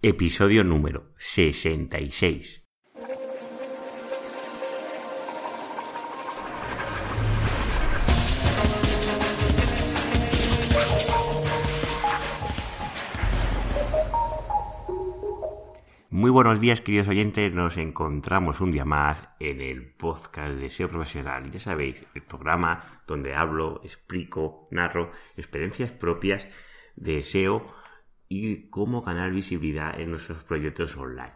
Episodio número 66. Muy buenos días, queridos oyentes. Nos encontramos un día más en el podcast de SEO Profesional. Ya sabéis, el programa donde hablo, explico, narro experiencias propias de SEO y cómo ganar visibilidad en nuestros proyectos online.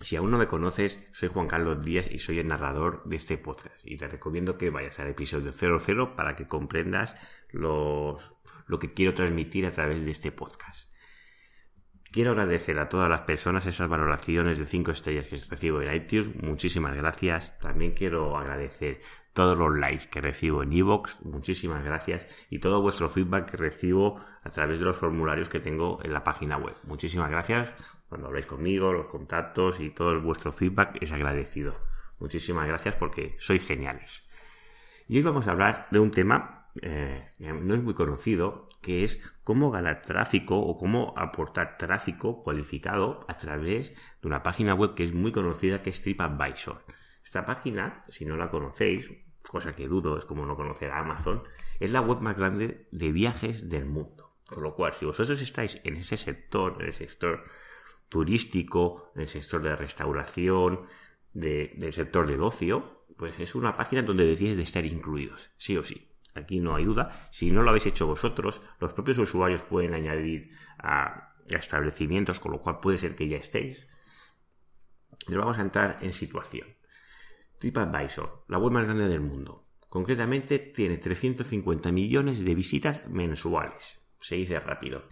Si aún no me conoces, soy Juan Carlos Díaz y soy el narrador de este podcast. Y te recomiendo que vayas al episodio 00 para que comprendas lo que quiero transmitir a través de este podcast. Quiero agradecer a todas las personas esas valoraciones de 5 estrellas que recibo en iTunes. Muchísimas gracias. También quiero agradecer todos los likes que recibo en iVoox, muchísimas gracias, y todo vuestro feedback que recibo a través de los formularios que tengo en la página web. Muchísimas gracias cuando habláis conmigo, los contactos y todo vuestro feedback es agradecido. Muchísimas gracias porque sois geniales. Y hoy vamos a hablar de un tema eh, no es muy conocido, que es cómo ganar tráfico o cómo aportar tráfico cualificado a través de una página web que es muy conocida, que es TripAdvisor. Esta página, si no la conocéis, cosa que dudo, es como no conocer a Amazon, es la web más grande de viajes del mundo. Con lo cual, si vosotros estáis en ese sector, en el sector turístico, en el sector de restauración, del sector del ocio, pues es una página donde deberíais de estar incluidos, sí o sí. Aquí no hay duda. Si no lo habéis hecho vosotros, los propios usuarios pueden añadir a, establecimientos, con lo cual puede ser que ya estéis. Pero vamos a entrar en situación. TripAdvisor, la web más grande del mundo. Concretamente tiene 350 millones de visitas mensuales. Se dice rápido.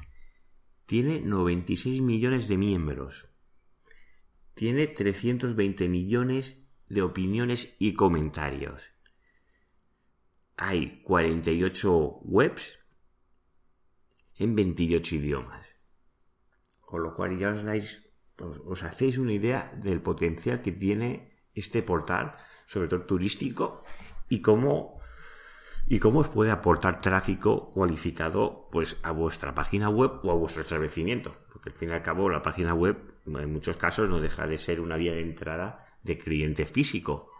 Tiene 96 millones de miembros. Tiene 320 millones de opiniones y comentarios. Hay 48 webs en 28 idiomas. Con lo cual ya os dais, os hacéis una idea del potencial que tiene este portal, sobre todo turístico, y cómo, y cómo os puede aportar tráfico cualificado pues, a vuestra página web o a vuestro establecimiento. Porque al fin y al cabo la página web en muchos casos no deja de ser una vía de entrada de cliente físico.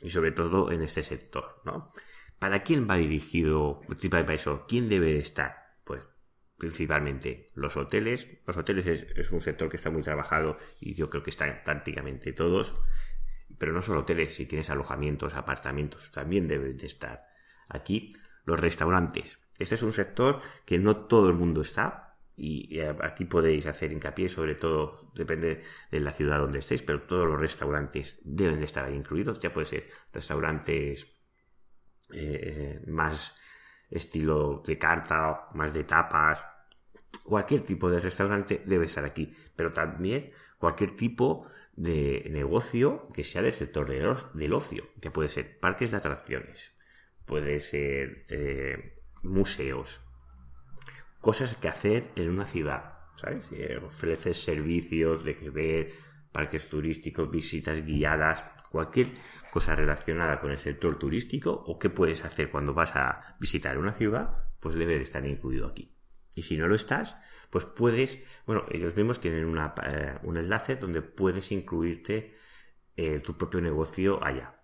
Y sobre todo en este sector, ¿no? ¿Para quién va dirigido TripAdvisor? ¿Quién debe de estar? Pues principalmente los hoteles. Los hoteles es, es, un sector que está muy trabajado y yo creo que están prácticamente todos pero no solo hoteles, si tienes alojamientos, apartamentos, también deben de estar aquí. Los restaurantes. Este es un sector que no todo el mundo está y aquí podéis hacer hincapié, sobre todo, depende de la ciudad donde estéis, pero todos los restaurantes deben de estar ahí incluidos. Ya puede ser restaurantes eh, más estilo de carta, más de tapas, cualquier tipo de restaurante debe estar aquí, pero también cualquier tipo de negocio que sea del sector del ocio, que puede ser parques de atracciones, puede ser eh, museos, cosas que hacer en una ciudad, ¿sabes? Eh, ofreces servicios de que ver, parques turísticos, visitas guiadas, cualquier cosa relacionada con el sector turístico o qué puedes hacer cuando vas a visitar una ciudad, pues debe de estar incluido aquí. Y si no lo estás, pues puedes, bueno, ellos mismos tienen eh, un enlace donde puedes incluirte eh, tu propio negocio allá,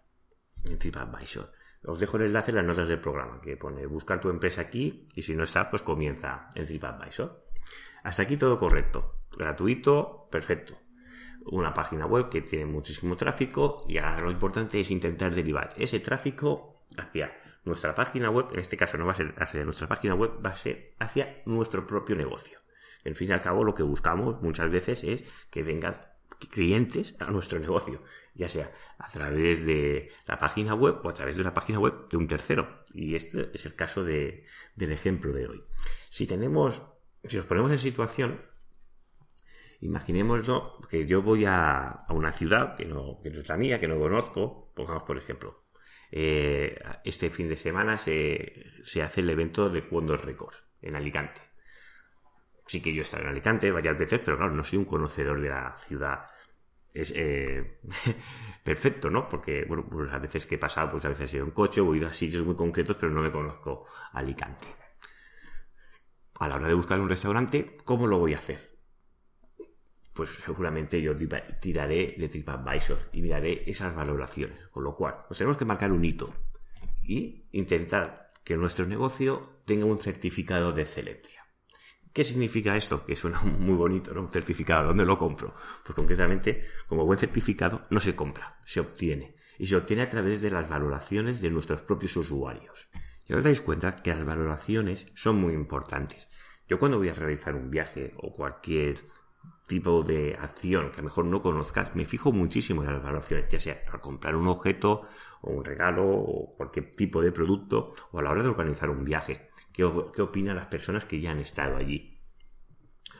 en TripAdvisor. Os dejo el enlace en las notas del programa, que pone buscar tu empresa aquí y si no está, pues comienza en TripAdvisor. Hasta aquí todo correcto, gratuito, perfecto. Una página web que tiene muchísimo tráfico y ahora lo importante es intentar derivar ese tráfico hacia nuestra página web, en este caso no va a ser hacia nuestra página web, va a ser hacia nuestro propio negocio. En fin y al cabo, lo que buscamos muchas veces es que vengan clientes a nuestro negocio, ya sea a través de la página web o a través de la página web de un tercero. Y este es el caso de, del ejemplo de hoy. Si tenemos, si nos ponemos en situación, imaginémoslo que yo voy a, a una ciudad que no, que no es la mía, que no conozco, pongamos por ejemplo, eh, este fin de semana se, hace el evento de Cuondos Records en Alicante. Sí que yo he estado en Alicante varias veces, pero claro, no soy un conocedor de la ciudad. Es eh, perfecto, ¿no? Porque, bueno, pues a veces que he pasado, pues a veces he ido en coche o he ido a sitios muy concretos, pero no me conozco Alicante. A la hora de buscar un restaurante, ¿cómo lo voy a hacer? Pues seguramente yo tiraré de TripAdvisor y miraré esas valoraciones. Con lo cual, pues tenemos que marcar un hito y intentar que nuestro negocio tenga un certificado de excelencia. ¿Qué significa esto? Que suena muy bonito, ¿no? Un certificado, ¿dónde lo compro? Pues concretamente, como buen certificado, no se compra, se obtiene. Y se obtiene a través de las valoraciones de nuestros propios usuarios. Y os dais cuenta que las valoraciones son muy importantes. Yo cuando voy a realizar un viaje o cualquier tipo de acción que a lo mejor no conozcas, me fijo muchísimo en las valoraciones, ya sea al comprar un objeto o un regalo o cualquier tipo de producto o a la hora de organizar un viaje. ¿Qué, opinan las personas que ya han estado allí?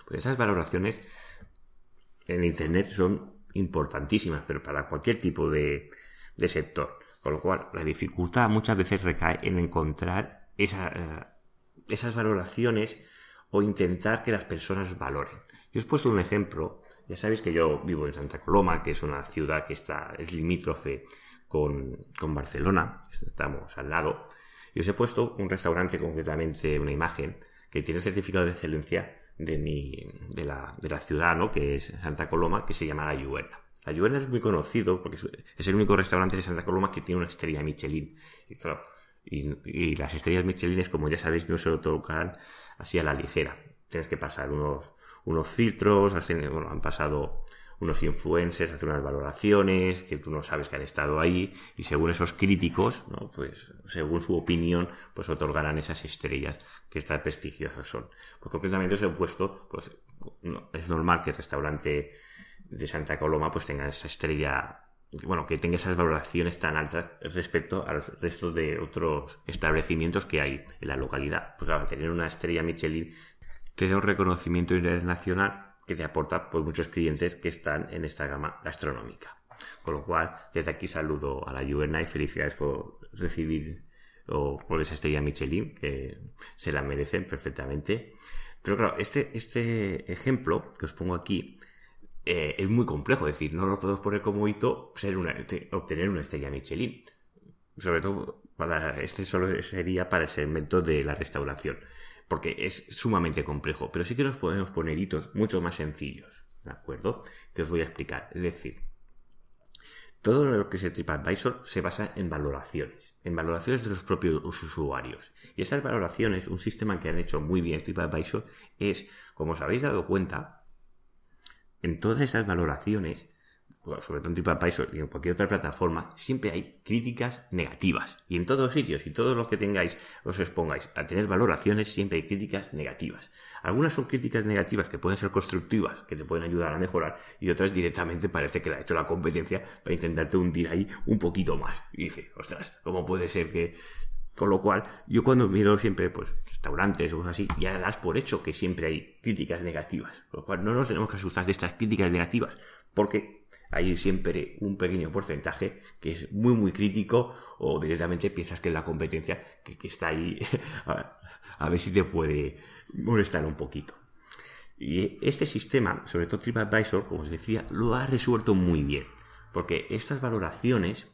Pues esas valoraciones en Internet son importantísimas, pero para cualquier tipo de, sector. Con lo cual, la dificultad muchas veces recae en encontrar eh, esas valoraciones o intentar que las personas valoren. Yo os he puesto un ejemplo. Ya sabéis que yo vivo en Santa Coloma, que es una ciudad que está, es limítrofe con, con Barcelona. Estamos al lado. Y os he puesto un restaurante, concretamente una imagen, que tiene certificado de excelencia de, mi, de, la, de la ciudad, ¿no? que es Santa Coloma, que se llama La Lluerna. La Lluerna es muy conocido porque es el único restaurante de Santa Coloma que tiene una estrella Michelin. Y, y, las estrellas Michelin, como ya sabéis, no se lo tocan así a la ligera. Tienes que pasar unos, unos filtros, bueno, han pasado unos influencers, hacer unas valoraciones, que tú no sabes que han estado ahí, y según esos críticos, ¿no? pues según su opinión, pues otorgarán esas estrellas que estas prestigiosas son. Pues concretamente os he puesto, pues es normal que el restaurante de Santa Coloma pues tenga esa estrella bueno, que tenga esas valoraciones tan altas respecto al resto de otros establecimientos que hay en la localidad. Pues claro, tener una estrella Michelin da un reconocimiento internacional que te aporta pues, muchos clientes que están en esta gama gastronómica. Con lo cual, desde aquí saludo a la Juvenna y felicidades por recibir o por esa estrella Michelin, que se la merecen perfectamente. Pero claro, este, este ejemplo que os pongo aquí eh, es muy complejo, es decir, no lo podemos poner como hito ser una, obtener una estrella Michelin. Sobre todo, para este solo sería para el segmento de la restauración porque es sumamente complejo, pero sí que nos podemos poner hitos mucho más sencillos, ¿de acuerdo? Que os voy a explicar. Es decir, todo lo que es el TripAdvisor se basa en valoraciones, en valoraciones de los propios usuarios. Y esas valoraciones, un sistema que han hecho muy bien TripAdvisor, es, como os habéis dado cuenta, en todas esas valoraciones sobre todo en TripAdvisor y en cualquier otra plataforma, siempre hay críticas negativas. Y en todos sitios y todos los que tengáis, os expongáis a tener valoraciones, siempre hay críticas negativas. Algunas son críticas negativas que pueden ser constructivas, que te pueden ayudar a mejorar, y otras directamente parece que la ha hecho la competencia para intentarte hundir ahí un poquito más. Y dice, ostras, ¿cómo puede ser que con lo cual, yo cuando miro siempre, pues, restaurantes o cosas así, ya das por hecho que siempre hay críticas negativas. Con lo cual, no nos tenemos que asustar de estas críticas negativas, porque hay siempre un pequeño porcentaje que es muy muy crítico o directamente piensas que es la competencia que, está ahí a, ver si te puede molestar un poquito. Y este sistema, sobre todo TripAdvisor, como os decía, lo ha resuelto muy bien. Porque estas valoraciones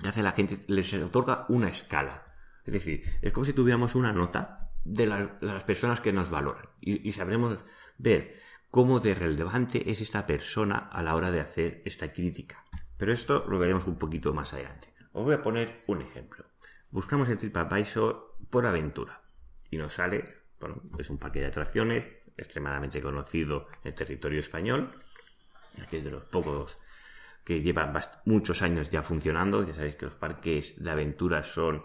que hace la gente, les otorga una escala. Es decir, es como si tuviéramos una nota de, las personas que nos valoran. Y sabremos ver cómo de relevante es esta persona a la hora de hacer esta crítica. Pero esto lo veremos un poquito más adelante. Os voy a poner un ejemplo. Buscamos en TripAdvisor por aventura y nos sale, bueno, es un parque de atracciones extremadamente conocido en el territorio español, que es de los pocos que llevan muchos años ya funcionando. Ya sabéis que los parques de aventuras son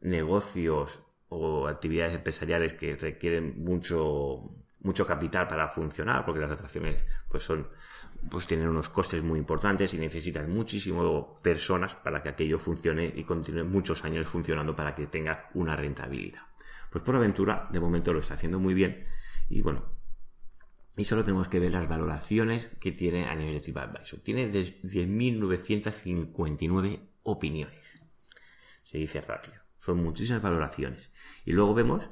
negocios o actividades empresariales que requieren mucho mucho capital para funcionar, porque las atracciones pues son pues tienen unos costes muy importantes y necesitan muchísimo personas para que aquello funcione y continúe muchos años funcionando para que tenga una rentabilidad. Pues por aventura, de momento lo está haciendo muy bien y bueno, y solo tenemos que ver las valoraciones que tiene a nivel de TripAdvisor. Tiene 10.959 opiniones. Se dice rápido. Son muchísimas valoraciones. Y luego vemos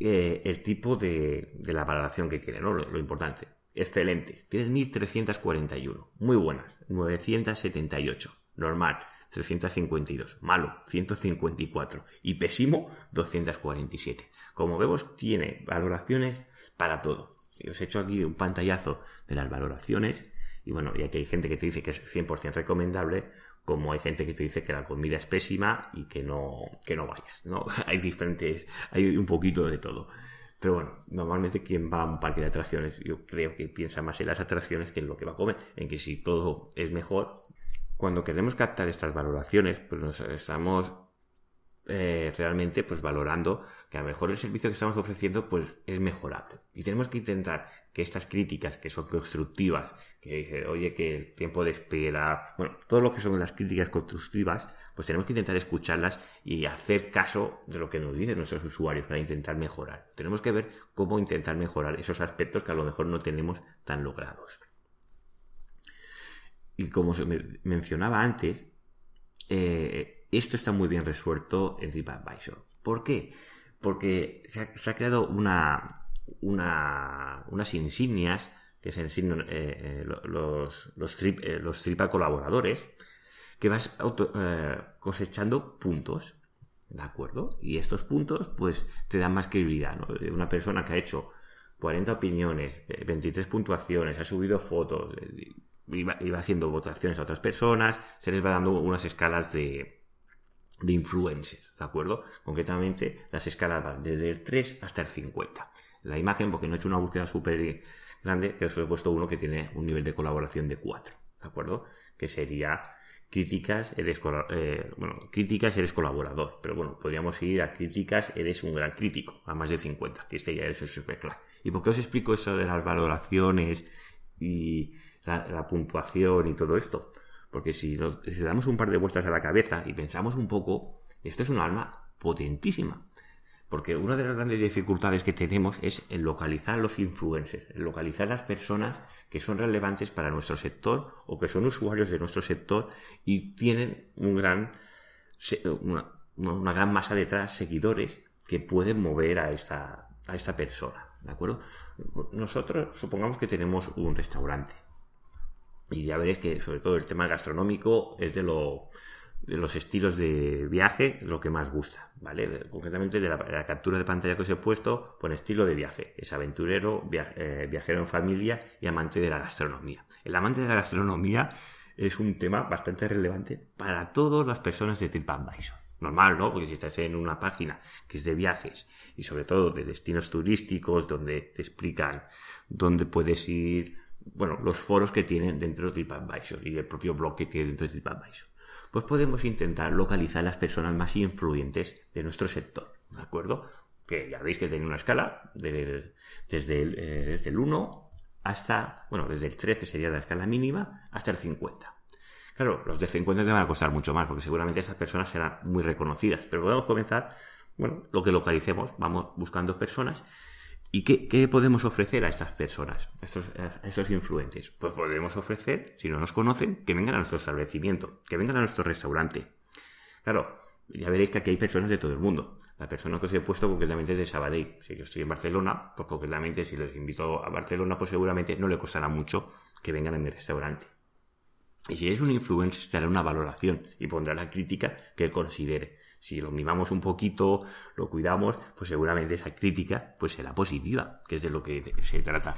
eh, el tipo de, la valoración que tiene, ¿no? Lo, importante. Excelente. Tienes 1341. Muy buenas. 978. Normal. 352. Malo. 154. Y pésimo. 247. Como vemos, tiene valoraciones para todo. Os he hecho aquí un pantallazo de las valoraciones. Y bueno, ya que hay gente que te dice que es 100% recomendable, como hay gente que te dice que la comida es pésima y que no, que no vayas, ¿no? hay diferentes, hay un poquito de todo. Pero bueno, normalmente quien va a un parque de atracciones, yo creo que piensa más en las atracciones que en lo que va a comer, en que si todo es mejor, cuando queremos captar estas valoraciones, pues nos estamos eh, realmente pues valorando que a lo mejor el servicio que estamos ofreciendo pues es mejorable. Y tenemos que intentar que estas críticas que son constructivas que dice oye que el tiempo de espera bueno todo lo que son las críticas constructivas pues tenemos que intentar escucharlas y hacer caso de lo que nos dicen nuestros usuarios para intentar mejorar. Tenemos que ver cómo intentar mejorar esos aspectos que a lo mejor no tenemos tan logrados. Y como se mencionaba antes eh, esto está muy bien resuelto en TripAdvisor. ¿Por qué? Porque se ha, creado una, unas insignias que se ensignan eh, eh, los, los, trip, eh, los tripa colaboradores, que vas cosechando puntos, ¿de acuerdo? Y estos puntos, pues, te dan más credibilidad. Una persona que ha hecho 40 opiniones, 23 puntuaciones, ha subido fotos, iba haciendo votaciones a otras personas, se les va dando unas escalas de, de influencers, ¿de acuerdo? Concretamente, las escalas van desde el 3 hasta el 50. La imagen, porque no he hecho una búsqueda súper grande, que os he puesto uno que tiene un nivel de colaboración de 4, ¿de acuerdo? Que sería críticas, eres, eh, bueno, críticas, eres colaborador, pero bueno, podríamos ir a críticas, eres un gran crítico, a más de 50, que este ya es el super claro. ¿Y por qué os explico eso de las valoraciones y la puntuación y todo esto? Porque si, nos, damos un par de vueltas a la cabeza y pensamos un poco, esto es un arma potentísima. Porque una de las grandes dificultades que tenemos es el localizar los influencers, el localizar las personas que son relevantes para nuestro sector o que son usuarios de nuestro sector y tienen un gran, una, una gran masa detrás, seguidores, que pueden mover a esta, a esta persona. ¿De acuerdo? Nosotros supongamos que tenemos un restaurante y ya veréis que sobre todo el tema gastronómico es de, lo, de los estilos de viaje lo que más gusta, ¿vale? Concretamente de la, captura de pantalla que os he puesto, con estilo de viaje. Es aventurero, eh, viajero en familia y amante de la gastronomía. El amante de la gastronomía es un tema bastante relevante para todas las personas de TripAdvisor. Normal, ¿no? Porque si estás en una página que es de viajes y sobre todo de destinos turísticos donde te explican dónde puedes ir, bueno, los foros que tienen dentro de TripAdvisor y el propio blog que tiene dentro de TripAdvisor. Pues podemos intentar localizar las personas más influyentes de nuestro sector, ¿de acuerdo? Que ya veis que tiene una escala desde, el, eh, desde el 1 hasta, bueno, desde el 3, que sería la escala mínima, hasta el 50. Claro, los de 50 te van a costar mucho más, porque seguramente esas personas serán muy reconocidas. Pero podemos comenzar, bueno, lo que localicemos, vamos buscando personas ¿Y qué, podemos ofrecer a estas personas, a estos, a estos, influentes? Pues podemos ofrecer, si no nos conocen, que vengan a nuestro establecimiento, que vengan a nuestro restaurante. Claro, ya veréis que aquí hay personas de todo el mundo. La persona que os he puesto concretamente es de Sabadell. Si yo estoy en Barcelona, pues concretamente si les invito a Barcelona, pues seguramente no le costará mucho que vengan a mi restaurante. Y si es un influencer, dará una valoración y pondrá la crítica que considere si lo mimamos un poquito, lo cuidamos, pues seguramente esa crítica pues será positiva, que es de lo que se trata.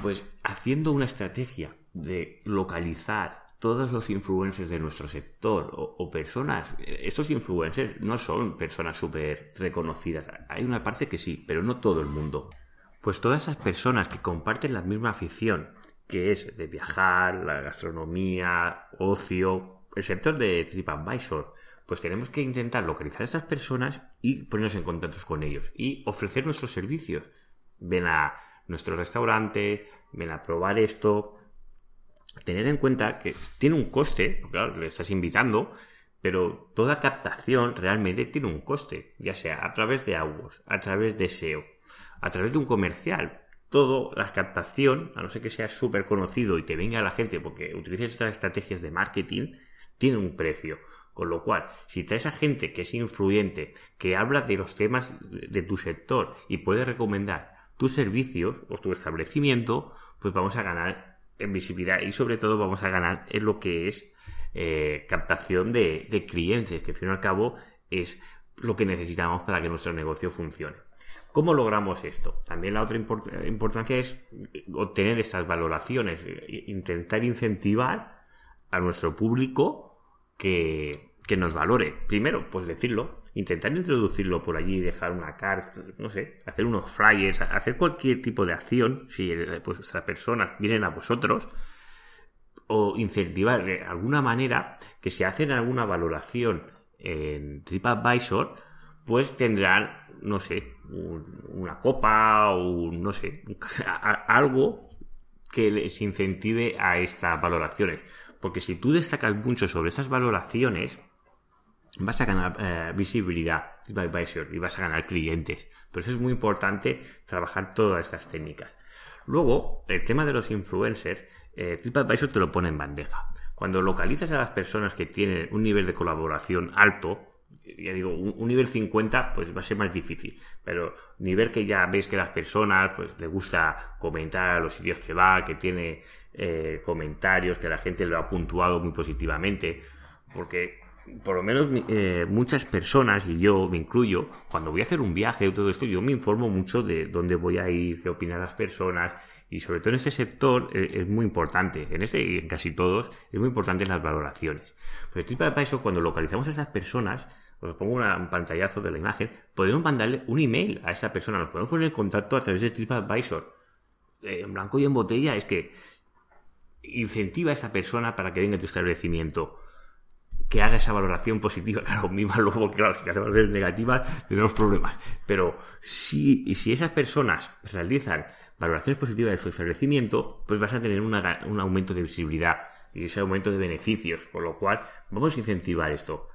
Pues haciendo una estrategia de localizar todos los influencers de nuestro sector o, personas, estos influencers no son personas súper reconocidas, hay una parte que sí, pero no todo el mundo. Pues todas esas personas que comparten la misma afición, que es de viajar, la gastronomía, ocio, el sector de TripAdvisor, pues tenemos que intentar localizar a estas personas y ponernos en contacto con ellos y ofrecer nuestros servicios. Ven a nuestro restaurante, ven a probar esto. Tener en cuenta que tiene un coste, claro, le estás invitando, pero toda captación realmente tiene un coste, ya sea a través de AdWords, a través de SEO, a través de un comercial. Todo, la captación, a no ser que sea súper conocido y te venga la gente porque utilices estas estrategias de marketing, tiene un precio. Con lo cual, si traes a gente que es influyente, que habla de los temas de tu sector y puede recomendar tus servicios o tu establecimiento, pues vamos a ganar en visibilidad y sobre todo vamos a ganar en lo que es eh, captación de, de clientes, que al fin y al cabo es lo que necesitamos para que nuestro negocio funcione. ¿Cómo logramos esto? También la otra importancia es obtener estas valoraciones, intentar incentivar a nuestro público que, nos valore. Primero, pues decirlo, intentar introducirlo por allí, dejar una carta, no sé, hacer unos flyers, hacer cualquier tipo de acción, si pues, esas personas vienen a vosotros, o incentivar de alguna manera que si hacen alguna valoración en TripAdvisor, pues tendrán, no sé, una copa o no sé, algo que les incentive a estas valoraciones. Porque si tú destacas mucho sobre esas valoraciones, vas a ganar eh, visibilidad y vas a ganar clientes. Por eso es muy importante trabajar todas estas técnicas. Luego, el tema de los influencers, eh, TripAdvisor te lo pone en bandeja. Cuando localizas a las personas que tienen un nivel de colaboración alto, ya digo, un, nivel 50 pues va a ser más difícil, pero nivel que ya ves que las personas pues le gusta comentar a los sitios que va, que tiene eh, comentarios, que la gente lo ha puntuado muy positivamente, porque por lo menos eh, muchas personas, y yo me incluyo, cuando voy a hacer un viaje o todo esto, yo me informo mucho de dónde voy a ir, qué opinan las personas, y sobre todo en este sector eh, es muy importante, en este y en casi todos, es muy importante las valoraciones. Pues para eso, cuando localizamos a esas personas, os pongo un pantallazo de la imagen, podemos mandarle un email a esa persona, nos podemos poner en contacto a través de TripAdvisor. Eh, en blanco y en botella es que incentiva a esa persona para que venga a tu establecimiento que haga esa valoración positiva. Claro, misma luego, claro, si hacemos negativas, tenemos problemas. Pero si, si esas personas realizan valoraciones positivas de su establecimiento, pues vas a tener un aumento de visibilidad y ese aumento de beneficios. Por lo cual, vamos a incentivar esto.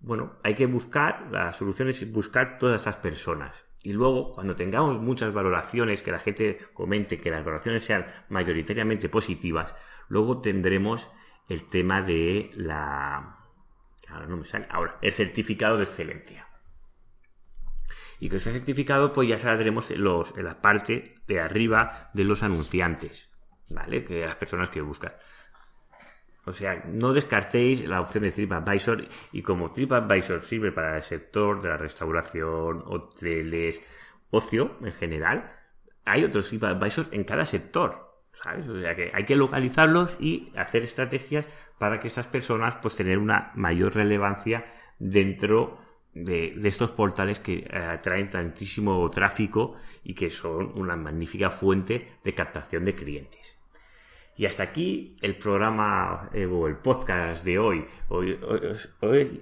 Bueno, hay que buscar, la solución es buscar todas esas personas. Y luego, cuando tengamos muchas valoraciones, que la gente comente que las valoraciones sean mayoritariamente positivas, luego tendremos el tema de la, ahora no me sale, ahora, el certificado de excelencia. Y con ese certificado, pues ya saldremos los, en la parte de arriba de los anunciantes, ¿vale? Que las personas que buscan. O sea, no descartéis la opción de TripAdvisor y como TripAdvisor sirve para el sector de la restauración, hoteles, ocio en general, hay otros TripAdvisor en cada sector. ¿Sabes? O sea que hay que localizarlos y hacer estrategias para que esas personas pues tener una mayor relevancia dentro de, estos portales que eh, atraen tantísimo tráfico y que son una magnífica fuente de captación de clientes. Y hasta aquí el programa eh, o el podcast de hoy. Hoy,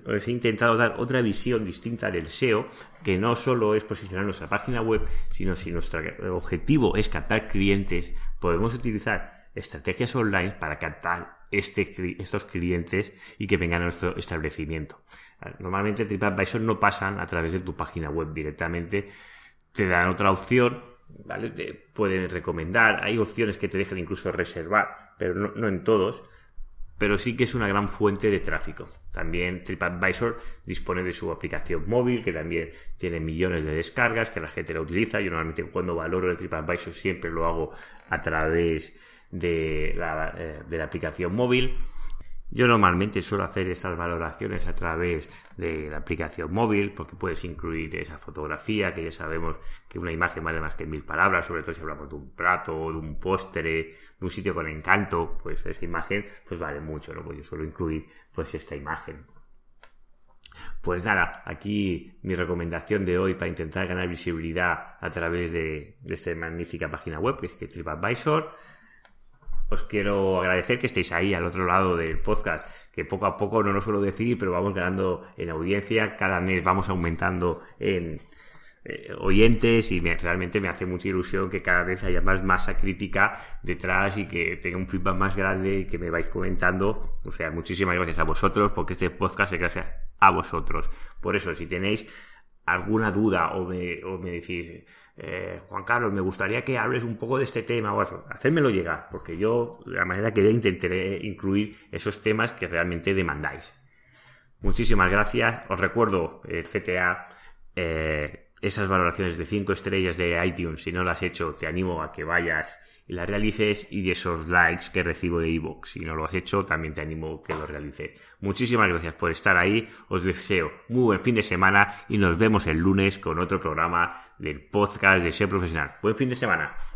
os he intentado dar otra visión distinta del SEO, que no solo es posicionar nuestra página web, sino si nuestro objetivo es captar clientes, podemos utilizar estrategias online para captar este, estos clientes y que vengan a nuestro establecimiento. Normalmente TripAdvisor no pasan a través de tu página web directamente, te dan otra opción ¿vale? Te pueden recomendar, hay opciones que te dejan incluso reservar, pero no, en todos, pero sí que es una gran fuente de tráfico. También TripAdvisor dispone de su aplicación móvil, que también tiene millones de descargas, que la gente la utiliza. Yo normalmente cuando valoro el TripAdvisor siempre lo hago a través de la, eh, de la aplicación móvil. Yo normalmente suelo hacer estas valoraciones a través de la aplicación móvil porque puedes incluir esa fotografía que ya sabemos que una imagen vale más que mil palabras, sobre todo si hablamos de un plato, de un postre, de un sitio con encanto, pues esa imagen pues vale mucho, ¿no? Pues yo suelo incluir pues esta imagen. Pues nada, aquí mi recomendación de hoy para intentar ganar visibilidad a través de, de esta magnífica página web que es TripAdvisor os quiero agradecer que estéis ahí al otro lado del podcast, que poco a poco no lo suelo decir, pero vamos ganando en audiencia, cada mes vamos aumentando en eh, oyentes y realmente me hace mucha ilusión que cada vez haya más masa crítica detrás y que tenga un feedback más grande y que me vais comentando. O sea, muchísimas gracias a vosotros porque este podcast es gracias a vosotros. Por eso, si tenéis alguna duda o me, o me decís, eh, Juan Carlos, me gustaría que hables un poco de este tema o eso, hacérmelo llegar, porque yo, de la manera que intentaré incluir esos temas que realmente demandáis. Muchísimas gracias. Os recuerdo el CTA, eh, esas valoraciones de 5 estrellas de iTunes, si no las has hecho, te animo a que vayas y las realices y esos likes que recibo de ebook. Si no lo has hecho, también te animo que lo realices. Muchísimas gracias por estar ahí. Os deseo muy buen fin de semana y nos vemos el lunes con otro programa del podcast de Ser Profesional. Buen fin de semana.